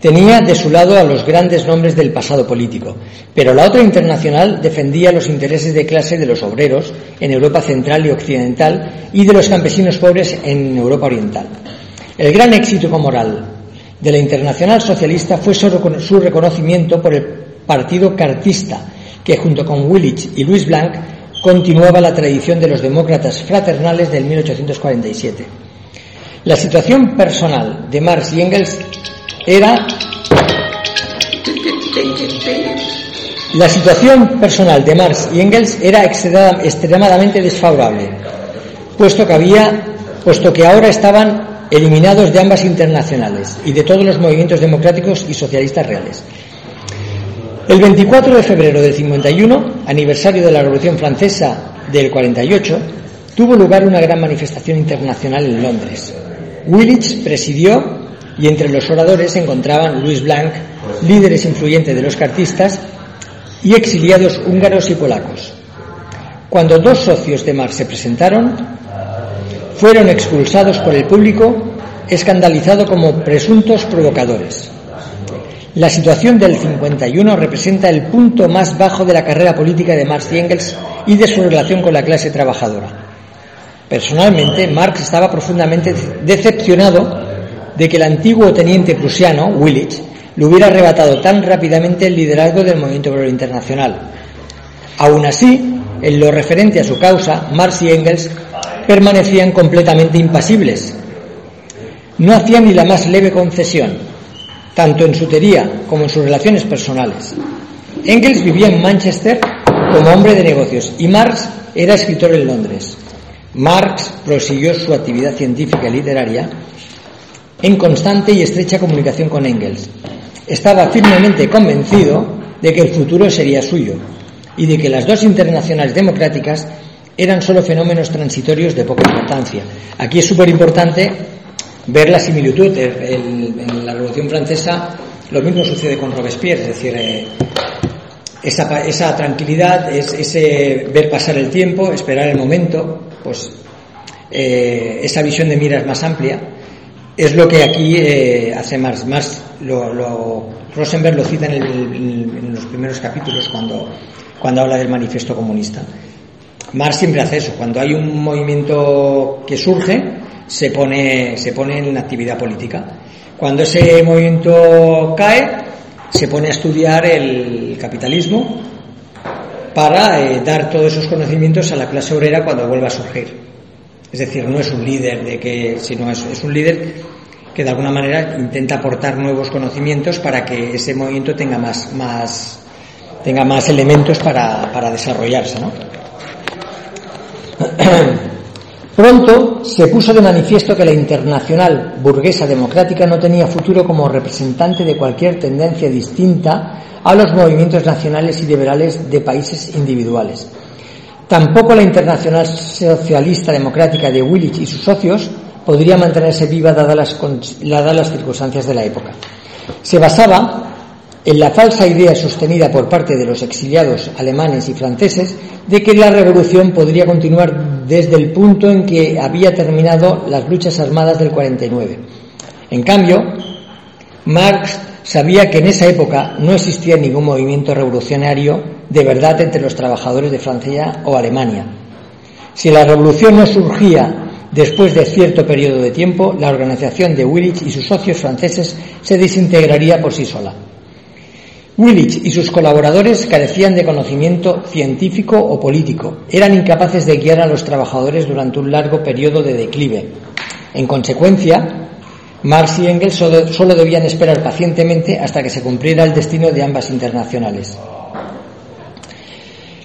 tenía de su lado a los grandes nombres del pasado político, pero la otra internacional defendía los intereses de clase de los obreros en Europa central y occidental y de los campesinos pobres en Europa oriental. El gran éxito moral de la Internacional Socialista fue su reconocimiento por el Partido Cartista, que junto con Willich y Luis Blanc continuaba la tradición de los demócratas fraternales del 1847. La situación personal de Marx y Engels era la situación personal de Marx y Engels era extremadamente desfavorable, puesto que había, puesto que ahora estaban eliminados de ambas internacionales y de todos los movimientos democráticos y socialistas reales. El 24 de febrero del 51, aniversario de la Revolución Francesa del 48, tuvo lugar una gran manifestación internacional en Londres. Willich presidió y entre los oradores se encontraban Louis Blanc, líderes influyentes de los cartistas, y exiliados húngaros y polacos. Cuando dos socios de Marx se presentaron, fueron expulsados por el público, escandalizado como presuntos provocadores. La situación del 51 representa el punto más bajo de la carrera política de Marx y Engels y de su relación con la clase trabajadora. Personalmente, Marx estaba profundamente decepcionado de que el antiguo teniente prusiano, Willich, le hubiera arrebatado tan rápidamente el liderazgo del movimiento obrero internacional. Aún así, en lo referente a su causa, Marx y Engels permanecían completamente impasibles. No hacían ni la más leve concesión, tanto en su teoría como en sus relaciones personales. Engels vivía en Manchester como hombre de negocios y Marx era escritor en Londres. Marx prosiguió su actividad científica y literaria en constante y estrecha comunicación con Engels. Estaba firmemente convencido de que el futuro sería suyo y de que las dos internacionales democráticas eran solo fenómenos transitorios de poca importancia. Aquí es súper importante ver la similitud. Revolución Francesa lo mismo sucede con Robespierre, es decir, eh, esa, tranquilidad, es, ese ver pasar el tiempo, esperar el momento, pues eh, esa visión de miras más amplia es lo que aquí eh, hace Marx. Marx lo, Rosenberg lo cita en, los primeros capítulos cuando, cuando habla del manifiesto comunista. Marx siempre hace eso. Cuando hay un movimiento que surge, se pone, se pone en actividad política. Cuando ese movimiento cae, se pone a estudiar el capitalismo para eh, dar todos esos conocimientos a la clase obrera cuando vuelva a surgir. Es decir, no es un líder de que, sino es, es un líder que de alguna manera intenta aportar nuevos conocimientos para que ese movimiento tenga más, más, tenga más elementos para, para desarrollarse. ¿no? Pronto se puso de manifiesto que la internacional burguesa democrática no tenía futuro como representante de cualquier tendencia distinta a los movimientos nacionales y liberales de países individuales. Tampoco la Internacional Socialista Democrática de Willich y sus socios podría mantenerse viva dadas las, las circunstancias de la época. Se basaba en la falsa idea sostenida por parte de los exiliados alemanes y franceses de que la revolución podría continuar desde el punto en que había terminado las luchas armadas del 49. En cambio, Marx sabía que en esa época no existía ningún movimiento revolucionario de verdad entre los trabajadores de Francia o Alemania. Si la revolución no surgía después de cierto periodo de tiempo, la organización de Willich y sus socios franceses se desintegraría por sí sola. Willich y sus colaboradores carecían de conocimiento científico o político, eran incapaces de guiar a los trabajadores durante un largo periodo de declive. En consecuencia, Marx y Engels solo, debían esperar pacientemente hasta que se cumpliera el destino de ambas internacionales.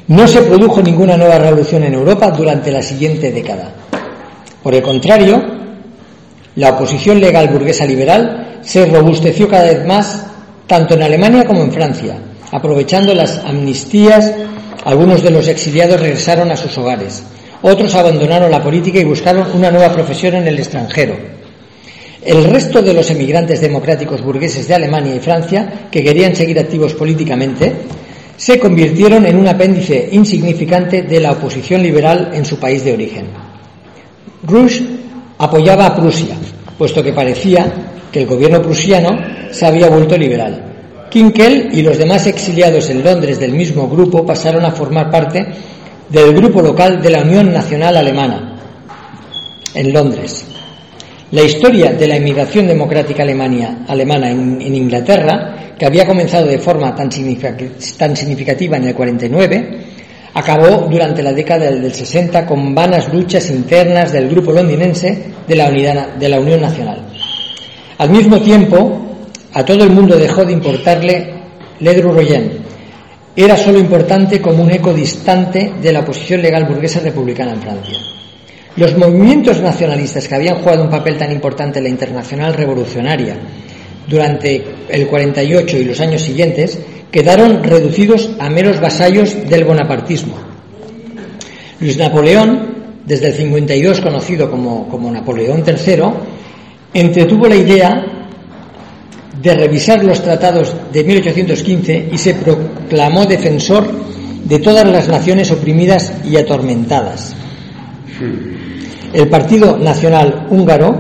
No se produjo ninguna nueva revolución en Europa durante la siguiente década. Por el contrario, la oposición legal burguesa liberal se robusteció cada vez más tanto en Alemania como en Francia. Aprovechando las amnistías, algunos de los exiliados regresaron a sus hogares. Otros abandonaron la política y buscaron una nueva profesión en el extranjero. El resto de los emigrantes democráticos burgueses de Alemania y Francia, que querían seguir activos políticamente, se convirtieron en un apéndice insignificante de la oposición liberal en su país de origen. Rush apoyaba a Prusia, puesto que parecía que el gobierno prusiano se había vuelto liberal. Kinkel y los demás exiliados en Londres del mismo grupo pasaron a formar parte del grupo local de la Unión Nacional Alemana en Londres. La historia de la inmigración democrática alemania, alemana en, Inglaterra, que había comenzado de forma tan, significativa en el 49, acabó durante la década del 60 con vanas luchas internas del grupo londinense de la Unión Nacional. Al mismo tiempo, a todo el mundo dejó de importarle Ledru Royen. Era solo importante como un eco distante de la posición legal burguesa republicana en Francia. Los movimientos nacionalistas que habían jugado un papel tan importante en la internacional revolucionaria durante el 48 y los años siguientes quedaron reducidos a meros vasallos del bonapartismo. Luis Napoleón, desde el 52 conocido como, como Napoleón III, entretuvo la idea de revisar los tratados de 1815 y se proclamó defensor de todas las naciones oprimidas y atormentadas. El Partido Nacional Húngaro,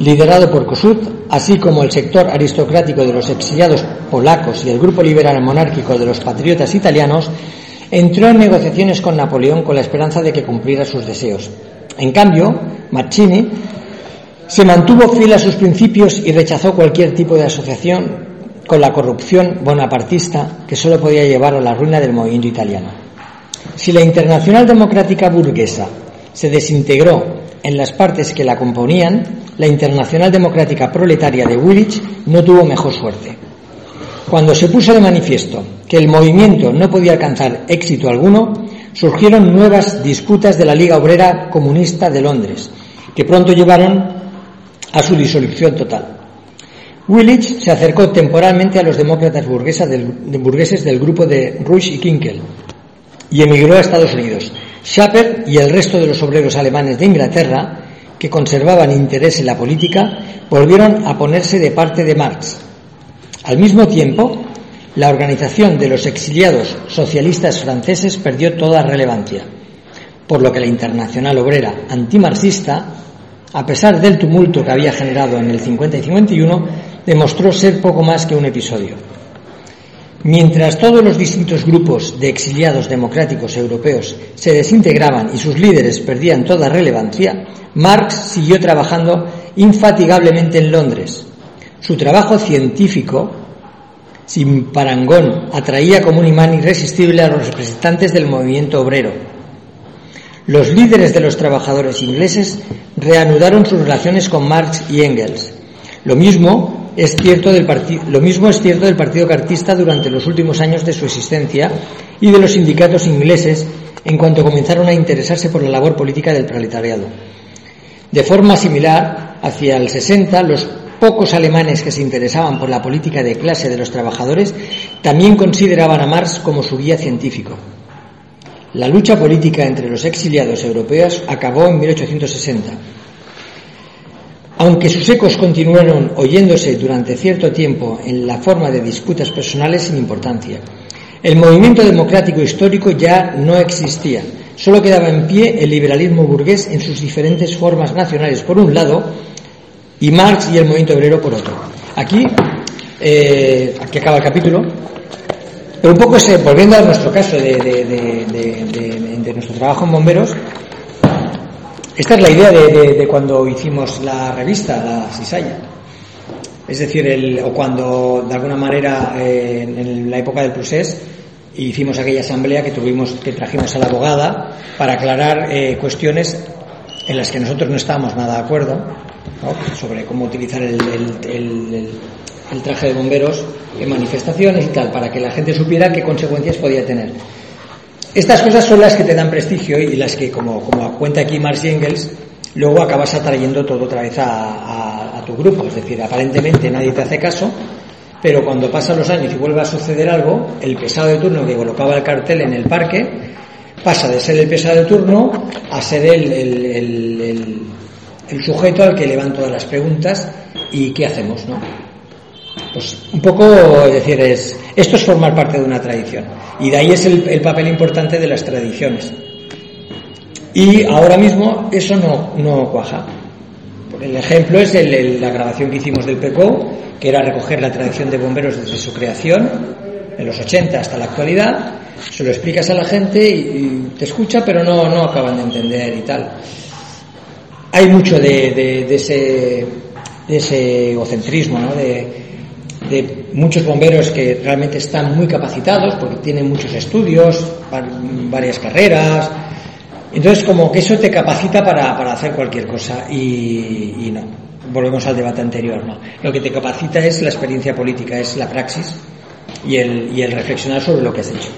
liderado por Kossuth, así como el sector aristocrático de los exiliados polacos y el grupo liberal monárquico de los patriotas italianos, entró en negociaciones con Napoleón con la esperanza de que cumpliera sus deseos. En cambio, Mazzini se mantuvo fiel a sus principios y rechazó cualquier tipo de asociación con la corrupción bonapartista que solo podía llevar a la ruina del movimiento italiano. Si la Internacional Democrática Burguesa se desintegró en las partes que la componían, la Internacional Democrática Proletaria de Willich no tuvo mejor suerte. Cuando se puso de manifiesto que el movimiento no podía alcanzar éxito alguno, surgieron nuevas disputas de la Liga Obrera Comunista de Londres, que pronto llevaron a su disolución total. Willich se acercó temporalmente a los demócratas del, burgueses del grupo de Rush y Kinkel y emigró a Estados Unidos, Schapper y el resto de los obreros alemanes de Inglaterra, que conservaban interés en la política, volvieron a ponerse de parte de Marx. Al mismo tiempo, la organización de los exiliados socialistas franceses perdió toda relevancia, por lo que la Internacional Obrera antimarxista, a pesar del tumulto que había generado en el 50 y 51, demostró ser poco más que un episodio. Mientras todos los distintos grupos de exiliados democráticos europeos se desintegraban y sus líderes perdían toda relevancia, Marx siguió trabajando infatigablemente en Londres. Su trabajo científico, sin parangón, atraía como un imán irresistible a los representantes del movimiento obrero. Los líderes de los trabajadores ingleses reanudaron sus relaciones con Marx y Engels. Lo mismo es cierto del lo mismo es cierto del Partido Cartista durante los últimos años de su existencia y de los sindicatos ingleses en cuanto comenzaron a interesarse por la labor política del proletariado. De forma similar, hacia el 60, los pocos alemanes que se interesaban por la política de clase de los trabajadores también consideraban a Marx como su guía científico. La lucha política entre los exiliados europeos acabó en 1860 aunque sus ecos continuaron oyéndose durante cierto tiempo en la forma de disputas personales sin importancia. El movimiento democrático histórico ya no existía, solo quedaba en pie el liberalismo burgués en sus diferentes formas nacionales por un lado y Marx y el movimiento obrero por otro. Aquí, eh, aquí acaba el capítulo, pero un poco volviendo a nuestro caso de, de nuestro trabajo en bomberos, esta es la idea de, cuando hicimos la revista, la Sisaya. Es decir, el, o cuando de alguna manera eh, en la época del procés hicimos aquella asamblea que tuvimos, que trajimos a la abogada para aclarar eh, cuestiones en las que nosotros no estábamos nada de acuerdo, sobre cómo utilizar el, el, traje de bomberos en manifestaciones y tal, para que la gente supiera qué consecuencias podía tener. Estas cosas son las que te dan prestigio y las que, como, como cuenta aquí Marx y Engels, luego acabas atrayendo todo otra vez a, tu grupo. Es decir, aparentemente nadie te hace caso, pero cuando pasan los años y vuelve a suceder algo, el pesado de turno que colocaba el cartel en el parque pasa de ser el pesado de turno a ser el, el, el sujeto al que le van todas las preguntas y qué hacemos, ¿no? Pues un poco, decir, es, esto es formar parte de una tradición. Y de ahí es el, papel importante de las tradiciones. Y ahora mismo eso no, no cuaja. el ejemplo es el- la grabación que hicimos del PECO, que era recoger la tradición de bomberos desde su creación, en los 80 hasta la actualidad. Se lo explicas a la gente y, te escucha, pero no, no acaban de entender y tal. Hay mucho de ese, de ese egocentrismo, ¿no? de, de muchos bomberos que realmente están muy capacitados porque tienen muchos estudios, va- varias carreras. Entonces, como que eso te capacita para, para hacer cualquier cosa y, y no. Volvemos al debate anterior, ¿no? Lo que te capacita es la experiencia política, es la praxis y el, y el reflexionar sobre lo que has hecho.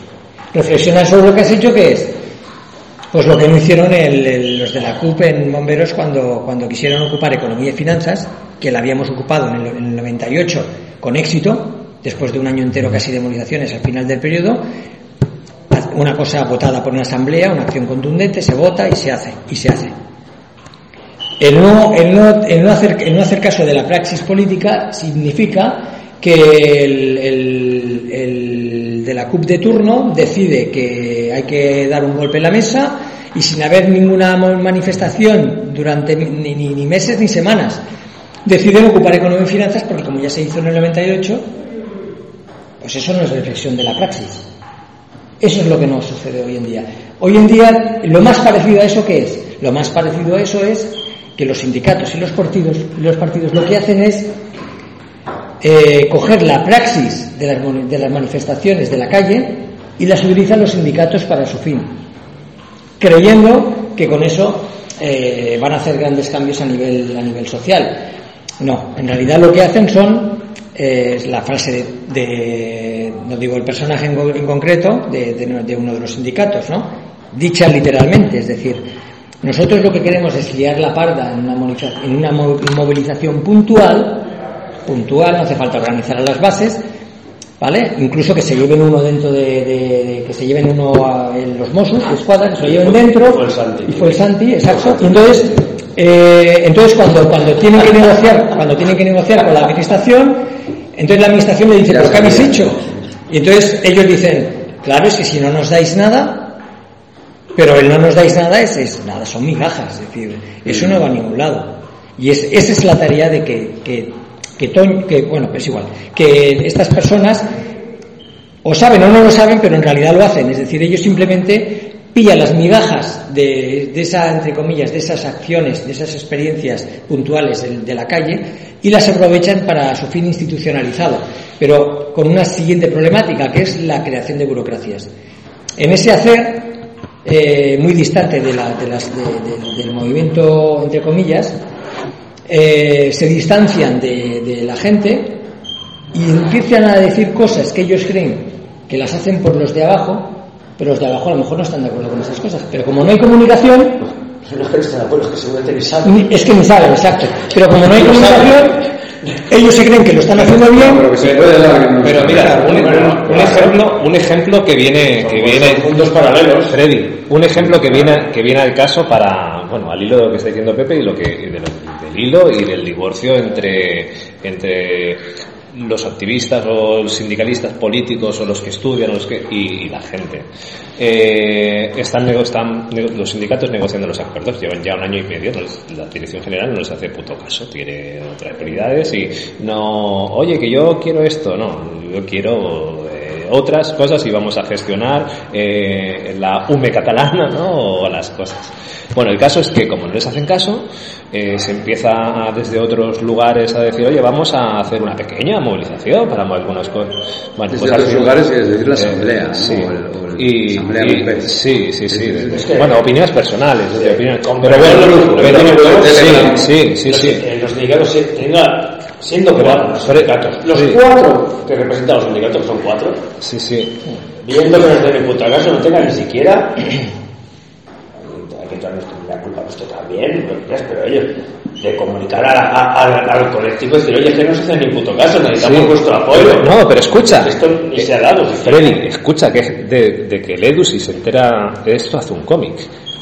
Reflexionar sobre lo que has hecho, ¿qué es? Pues lo que no hicieron el- el- los de la CUP en Bomberos cuando, cuando quisieron ocupar Economía y Finanzas, que la habíamos ocupado en el, en el 98 con éxito, después de un año entero casi de movilizaciones al final del periodo, una cosa votada por una asamblea, una acción contundente, se vota y se hace, y se hace. El no, el no, el no hacer, el no hacer caso de la praxis política significa que el, el- de la CUP de turno decide que hay que dar un golpe en la mesa y sin haber ninguna manifestación durante ni- ni meses ni semanas deciden ocupar economía y finanzas porque como ya se hizo en el 98 pues eso no es reflexión de la praxis eso es lo que nos sucede hoy en día. Hoy en día, lo más parecido a eso que es, lo más parecido a eso es que los sindicatos y los partidos, los partidos lo que hacen es eh, coger la praxis de las, de las manifestaciones de la calle y las utilizan los sindicatos para su fin, creyendo que con eso eh, van a hacer grandes cambios a nivel, a nivel social. No, en realidad lo que hacen son eh, es la frase de, de- no digo el personaje en, en concreto, de, de- de uno de los sindicatos, ¿no? Dicha literalmente, es decir, nosotros lo que queremos es liar la parda en una, en una mo- movilización puntual, puntual, no hace falta organizar a las bases, ¿vale? Incluso que se lleven uno dentro de, de- de- que se lleven uno a en los Mossos de escuadra, que se lo lleven dentro. Fue el Santi. Y fue el Santi, exacto. Y entonces, eh, entonces cuando, cuando tienen que negociar, cuando tienen que negociar con la administración, entonces la administración le dice, ¿pero qué habéis hecho? Y entonces ellos dicen, claro, es que si no nos dais nada, pero el no nos dais nada es, es nada, son migajas, es decir, eso no va a ningún lado. Y es, esa es la tarea de que, que, que, que, bueno, es igual, que estas personas o saben o no lo saben, pero en realidad lo hacen. Es decir, ellos simplemente pillan las migajas de, de esa, entre comillas, de esas acciones, de esas experiencias puntuales de, la calle y las aprovechan para su fin institucionalizado, pero con una siguiente problemática, que es la creación de burocracias. En ese hacer, eh, muy distante de la- las- de- de- del movimiento, entre comillas, eh, se distancian de la gente y empiezan a decir cosas que ellos creen que las hacen por los de abajo, pero los de abajo a lo mejor no están de acuerdo con esas cosas. Pero como no hay comunicación, No es que no estén de acuerdo, es que seguramente ni saben. es que ni saben, exacto. Pero como no hay comunicación, ellos se creen que lo están haciendo Pero bien. que se puede dar que no- Pero mira, un, un- un ejemplo, un ejemplo que viene, que viene, mundos paralelos. Freddy, un ejemplo que viene, que viene al caso para, bueno, al hilo de lo que está diciendo Pepe y lo que, y de lo- del hilo y del divorcio entre, entre los activistas o los sindicalistas políticos o los que estudian los que, y, la gente. Eh, están, están los sindicatos negociando los acuerdos, llevan ya un año y medio, la dirección general no les hace puto caso, tiene otras prioridades y no, oye, que yo quiero esto, no, yo quiero eh, otras cosas y vamos a gestionar eh, la UME catalana, ¿no? O las cosas. Bueno, el caso es que como no les hacen caso, eh, se empieza a- desde otros lugares a decir, oye, vamos a hacer una pequeña movilización para algunas cosas. Bueno, Desde pues otros así- lugares, es decir, la eh, asamblea, ¿no? sí. O el- o el- y, asamblea y- sí, sí, sí. Bueno, opiniones personales. desde opiniones- con pero bueno, sí, sí, sí, los, sí. eh, los se- tenga, siendo Pero- cuatro los sindicatos, los sí. cuatro que representan los sindicatos son cuatro, Sí, sí. viendo que no den ni puta caso, no tengan ni siquiera. Hay que echarles la culpa a esto también, que quieras, pero ellos, de comunicar a la- a- al- colectivo y decir, oye, que no se hacen ni puto caso, necesitamos Sí. vuestro apoyo. No, pero escucha. Esto ni se ha dado. Freddy, escucha que de, de que el Edu si se entera de esto hace un cómic.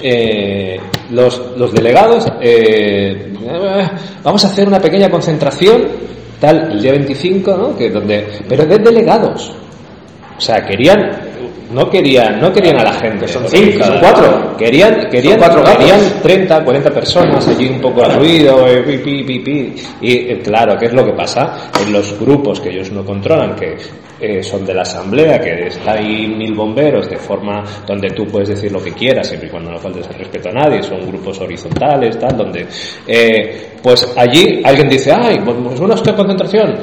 Eh, los, los delegados, eh, eh, vamos a hacer una pequeña concentración, tal, el día 25, ¿no? Que donde, pero de delegados. O sea, querían no querían, no querían a la gente. son cinco, son cuatro. Querían, querían, cuatro querían 30, 40 personas, allí un poco de ruido, eh, pi, pi, pi, pi. Y eh, claro, ¿qué es lo que pasa? En los grupos que ellos no controlan, que eh, son de la asamblea, que está ahí mil bomberos, de forma donde tú puedes decir lo que quieras, siempre y cuando no faltes el respeto a nadie, son grupos horizontales, tal, donde, eh, pues allí alguien dice, ay, pues una concentración.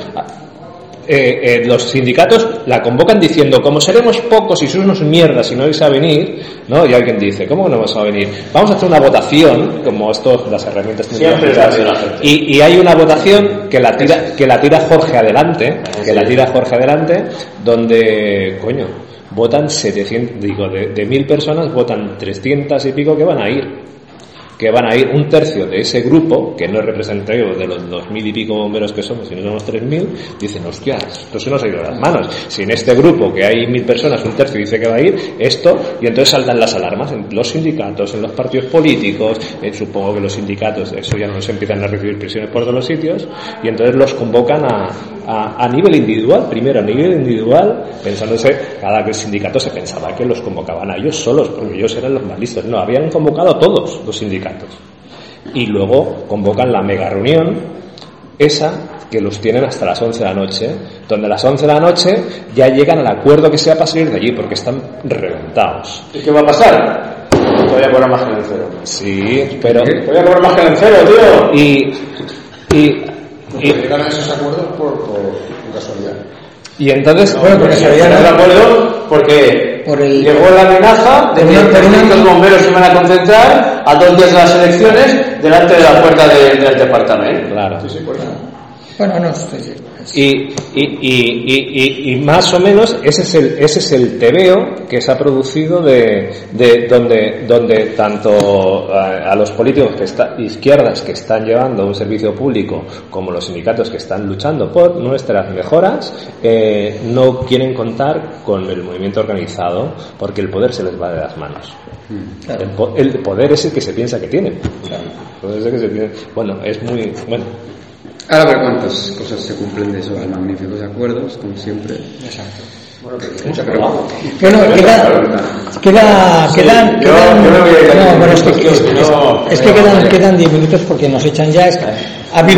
Eh, eh, los sindicatos la convocan diciendo, como seremos pocos y sois unos mierdas y no vais a venir, ¿no? Y alguien dice, ¿cómo no vamos a venir? Vamos a hacer una votación, como esto, las herramientas Siempre la y, y hay una votación que la tira, que la tira Jorge adelante, que la tira Jorge adelante, donde, coño, votan 700, digo, de, de mil personas votan 300 y pico que van a ir que van a ir un tercio de ese grupo, que no es representativo de los dos mil y pico bomberos que somos, sino somos tres mil, dicen, hostias, esto se nos ha ido de las manos. Si en este grupo, que hay mil personas, un tercio dice que va a ir, esto, y entonces saltan las alarmas en los sindicatos, en los partidos políticos, eh, supongo que los sindicatos, eso ya no se empiezan a recibir presiones por todos los sitios, y entonces los convocan a, a, a nivel individual, primero a nivel individual, pensándose, cada sindicato se pensaba que los convocaban a ellos solos, porque ellos eran los más listos. No, habían convocado a todos los sindicatos. Y luego convocan la mega reunión, esa que los tienen hasta las 11 de la noche, donde a las 11 de la noche ya llegan al acuerdo que sea para salir de allí, porque están reventados. ¿Y qué va a pasar? Te voy a cobrar más que en el cero. Sí, pero... Te voy a cobrar más que en el cero, tío. Y, y, y, llegan a esos acuerdos por, por casualidad. y entonces... Bueno, porque se ¿Estás veía de acuerdo? Porque Por el- llegó la amenaza de que los bomberos se iban a concentrar a dos días de las elecciones delante de la puerta de- del departamento. Claro. Sí, sí, por eso. Bueno, no, estoy-. Y, y, y, y, más o menos ese es el, ese es el tebeo que se ha producido de, de donde, donde tanto a, a los políticos que está, izquierdas que están llevando un servicio público como los sindicatos que están luchando por nuestras mejoras eh, no quieren contar con el movimiento organizado porque el poder se les va de las manos. El, po- el poder es el que se piensa que tienen. El poder es el que se piensa- Bueno, es muy... Bueno, Ahora ver cuántas cosas se cumplen de esos magníficos acuerdos, como siempre. Bueno, queda, queda, quedan, yo- quedan- yo me voy a ir no, bueno, es que, es, No, es- es que quedan, quedan 10 minutos porque nos echan ya. Ha habido